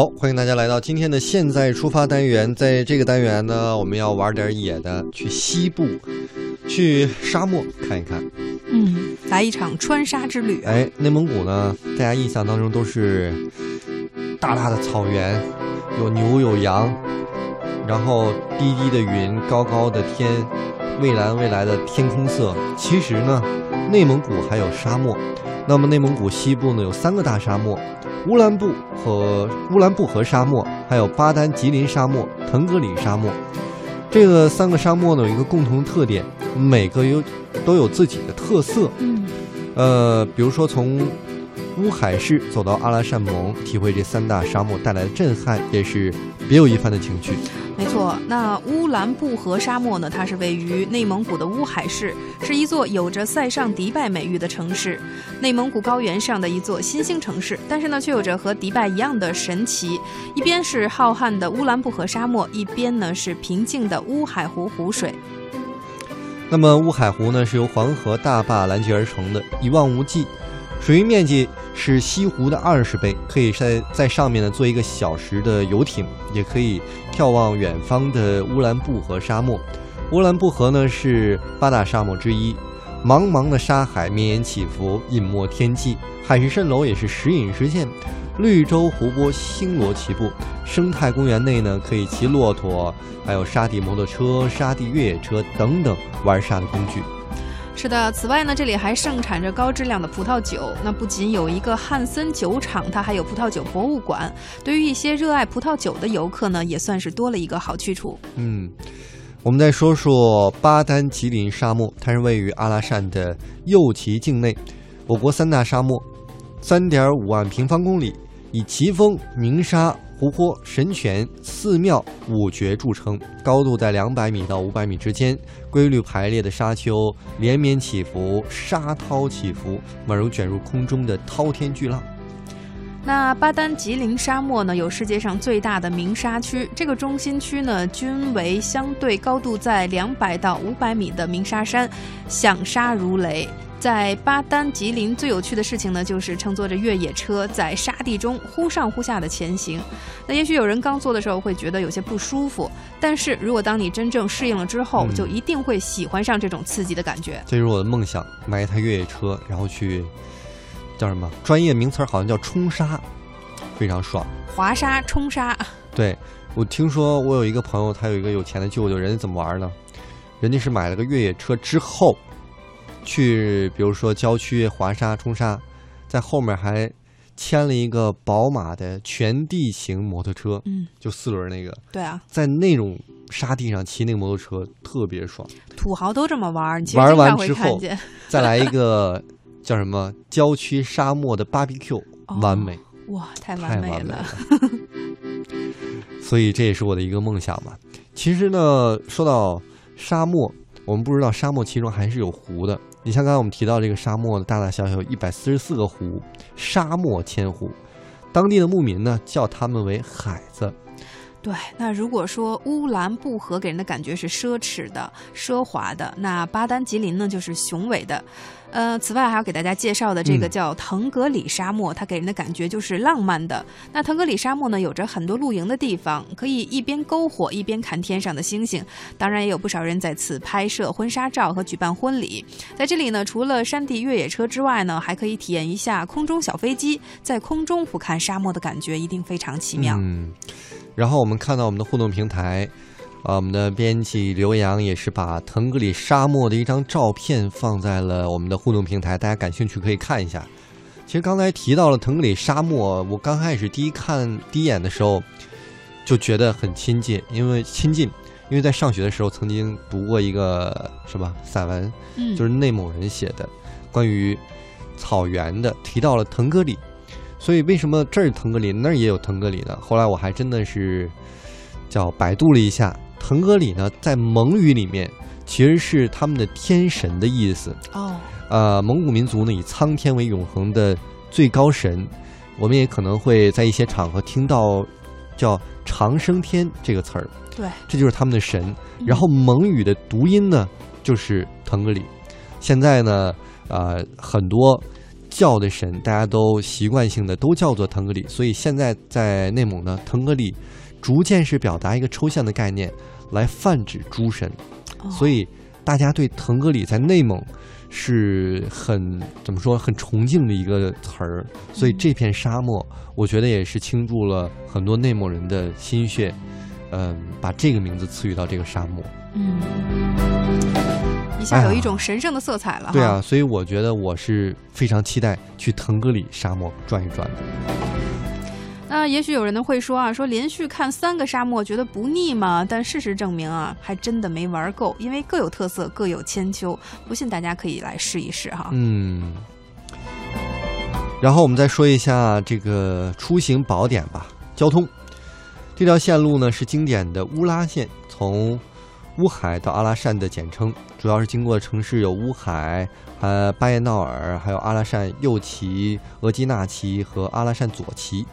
好，欢迎大家来到今天的现在出发单元。在这个单元呢，我们要玩点野的，去西部，去沙漠看一看。嗯，来一场穿沙之旅。哎，内蒙古呢，大家印象当中都是大大的草原，有牛有羊，然后低低的云，高高的天，蔚蓝蔚蓝的天空色。其实呢，内蒙古还有沙漠。那么内蒙古西部呢，有三个大沙漠。乌兰布和乌兰布和沙漠，还有巴丹吉林沙漠、腾格里沙漠，这个三个沙漠呢有一个共同特点，每个有都有自己的特色。嗯，呃，比如说从乌海市走到阿拉善盟，体会这三大沙漠带来的震撼，也是别有一番的情趣。没错，那乌兰布和沙漠呢？它是位于内蒙古的乌海市，是一座有着塞上迪拜美誉的城市，内蒙古高原上的一座新兴城市。但是呢，却有着和迪拜一样的神奇：一边是浩瀚的乌兰布和沙漠，一边呢是平静的乌海湖湖水。那么乌海湖呢，是由黄河大坝拦截而成的，一望无际，水域面积。是西湖的二十倍，可以在在上面呢做一个小时的游艇，也可以眺望远方的乌兰布和沙漠。乌兰布和呢是八大沙漠之一，茫茫的沙海绵延起伏，隐没天际。海市蜃楼也是时隐时现，绿洲湖泊星罗棋布。生态公园内呢可以骑骆驼，还有沙地摩托车、沙地越野车等等玩沙的工具。是的，此外呢，这里还盛产着高质量的葡萄酒。那不仅有一个汉森酒厂，它还有葡萄酒博物馆。对于一些热爱葡萄酒的游客呢，也算是多了一个好去处。嗯，我们再说说巴丹吉林沙漠，它是位于阿拉善的右旗境内，我国三大沙漠，三点五万平方公里，以奇峰、鸣沙。湖泊、神泉、寺庙、五绝著称，高度在两百米到五百米之间，规律排列的沙丘连绵起伏，沙涛起伏，宛如卷入空中的滔天巨浪。那巴丹吉林沙漠呢，有世界上最大的鸣沙区，这个中心区呢，均为相对高度在两百到五百米的鸣沙山，响沙如雷。在巴丹吉林最有趣的事情呢，就是乘坐着越野车在沙地中忽上忽下的前行。那也许有人刚坐的时候会觉得有些不舒服，但是如果当你真正适应了之后，就一定会喜欢上这种刺激的感觉。这是我的梦想，买一台越野车，然后去叫什么？专业名词好像叫冲沙，非常爽。滑沙、冲沙。对，我听说我有一个朋友，他有一个有钱的舅舅，人家怎么玩呢？人家是买了个越野车之后。去，比如说郊区滑沙、冲沙，在后面还牵了一个宝马的全地形摩托车，嗯，就四轮那个。对啊，在那种沙地上骑那个摩托车特别爽。土豪都这么玩，玩完之后再来一个叫什么郊区沙漠的 barbecue，完美。哇，太完美了。所以这也是我的一个梦想吧。其实呢，说到沙漠，我们不知道沙漠其中还是有湖的。你像刚才我们提到这个沙漠的大大小小一百四十四个湖，沙漠千湖，当地的牧民呢叫他们为海子。对，那如果说乌兰布和给人的感觉是奢侈的、奢华的，那巴丹吉林呢就是雄伟的。呃，此外还要给大家介绍的这个叫腾格里沙漠，它给人的感觉就是浪漫的。那腾格里沙漠呢，有着很多露营的地方，可以一边篝火一边看天上的星星。当然，也有不少人在此拍摄婚纱照和举办婚礼。在这里呢，除了山地越野车之外呢，还可以体验一下空中小飞机，在空中俯瞰沙漠的感觉一定非常奇妙。嗯。然后我们看到我们的互动平台，啊，我们的编辑刘洋也是把腾格里沙漠的一张照片放在了我们的互动平台，大家感兴趣可以看一下。其实刚才提到了腾格里沙漠，我刚开始第一看第一眼的时候就觉得很亲近，因为亲近，因为在上学的时候曾经读过一个什么散文，就是内蒙人写的关于草原的，提到了腾格里。所以为什么这儿腾格里那儿也有腾格里呢？后来我还真的是叫百度了一下，腾格里呢在蒙语里面其实是他们的天神的意思。哦，呃，蒙古民族呢以苍天为永恒的最高神，我们也可能会在一些场合听到叫长生天这个词儿。对，这就是他们的神。然后蒙语的读音呢就是腾格里。现在呢，呃，很多。叫的神，大家都习惯性的都叫做腾格里，所以现在在内蒙呢，腾格里逐渐是表达一个抽象的概念来泛指诸神，哦。所以大家对腾格里在内蒙是很怎么说很崇敬的一个词儿，所以这片沙漠，我觉得也是倾注了很多内蒙人的心血，嗯，把这个名字赐予到这个沙漠。嗯，一下有一种神圣的色彩了哈。对啊，所以我觉得我是非常期待去腾格里沙漠转一转的。那也许有人呢会说啊，说连续看三个沙漠觉得不腻吗？但事实证明啊，还真的没玩够，因为各有特色，各有千秋。不信大家可以来试一试哈。嗯，然后我们再说一下这个出行宝典吧。交通这条线路呢是经典的乌拉线，从乌海到阿拉善的简称，主要是经过的城市有乌海、呃巴彦淖尔，还有阿拉善右旗、额济纳旗和阿拉善左旗。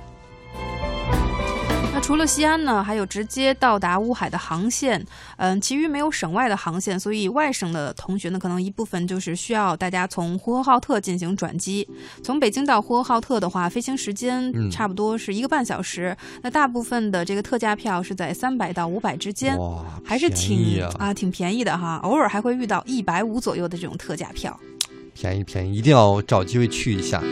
那除了西安呢，还有直接到达乌海的航线，嗯，其余没有省外的航线，所以外省的同学呢，可能一部分就是需要大家从呼和浩特进行转机。从北京到呼和浩特的话，飞行时间嗯差不多是一个半小时。那大部分的这个特价票是在三百到五百之间。哇，还是挺啊，挺便宜的哈，偶尔还会遇到一百五左右的这种特价票。便宜便宜，一定要找机会去一下。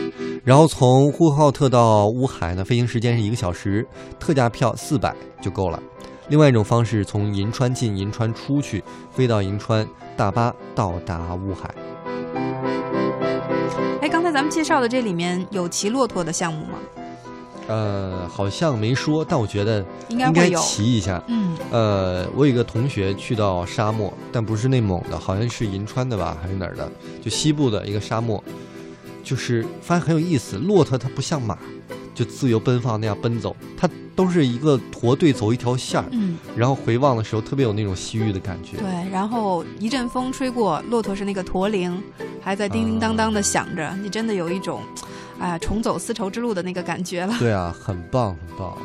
然后从呼和浩特到乌海呢，飞行时间是一个小时，特价票四百就够了。另外一种方式，从银川进，银川出去，飞到银川，大巴到达乌海。哎，刚才咱们介绍的这里面有骑骆驼的项目吗？呃，好像没说，但我觉得应该应该有。骑一下。嗯，呃，我有一个同学去到沙漠，但不是内蒙的，好像是银川的吧，还是哪儿的？就西部的一个沙漠，就是发现很有意思。骆驼它不像马，就自由奔放那样奔走，它都是一个驼队走一条线儿，嗯，然后回望的时候特别有那种西域的感觉。对。然后一阵风吹过，骆驼是那个驼铃，还在叮叮当当的响着，你真的有一种，哎呀、重走丝绸之路的那个感觉了。对啊，很棒，很棒。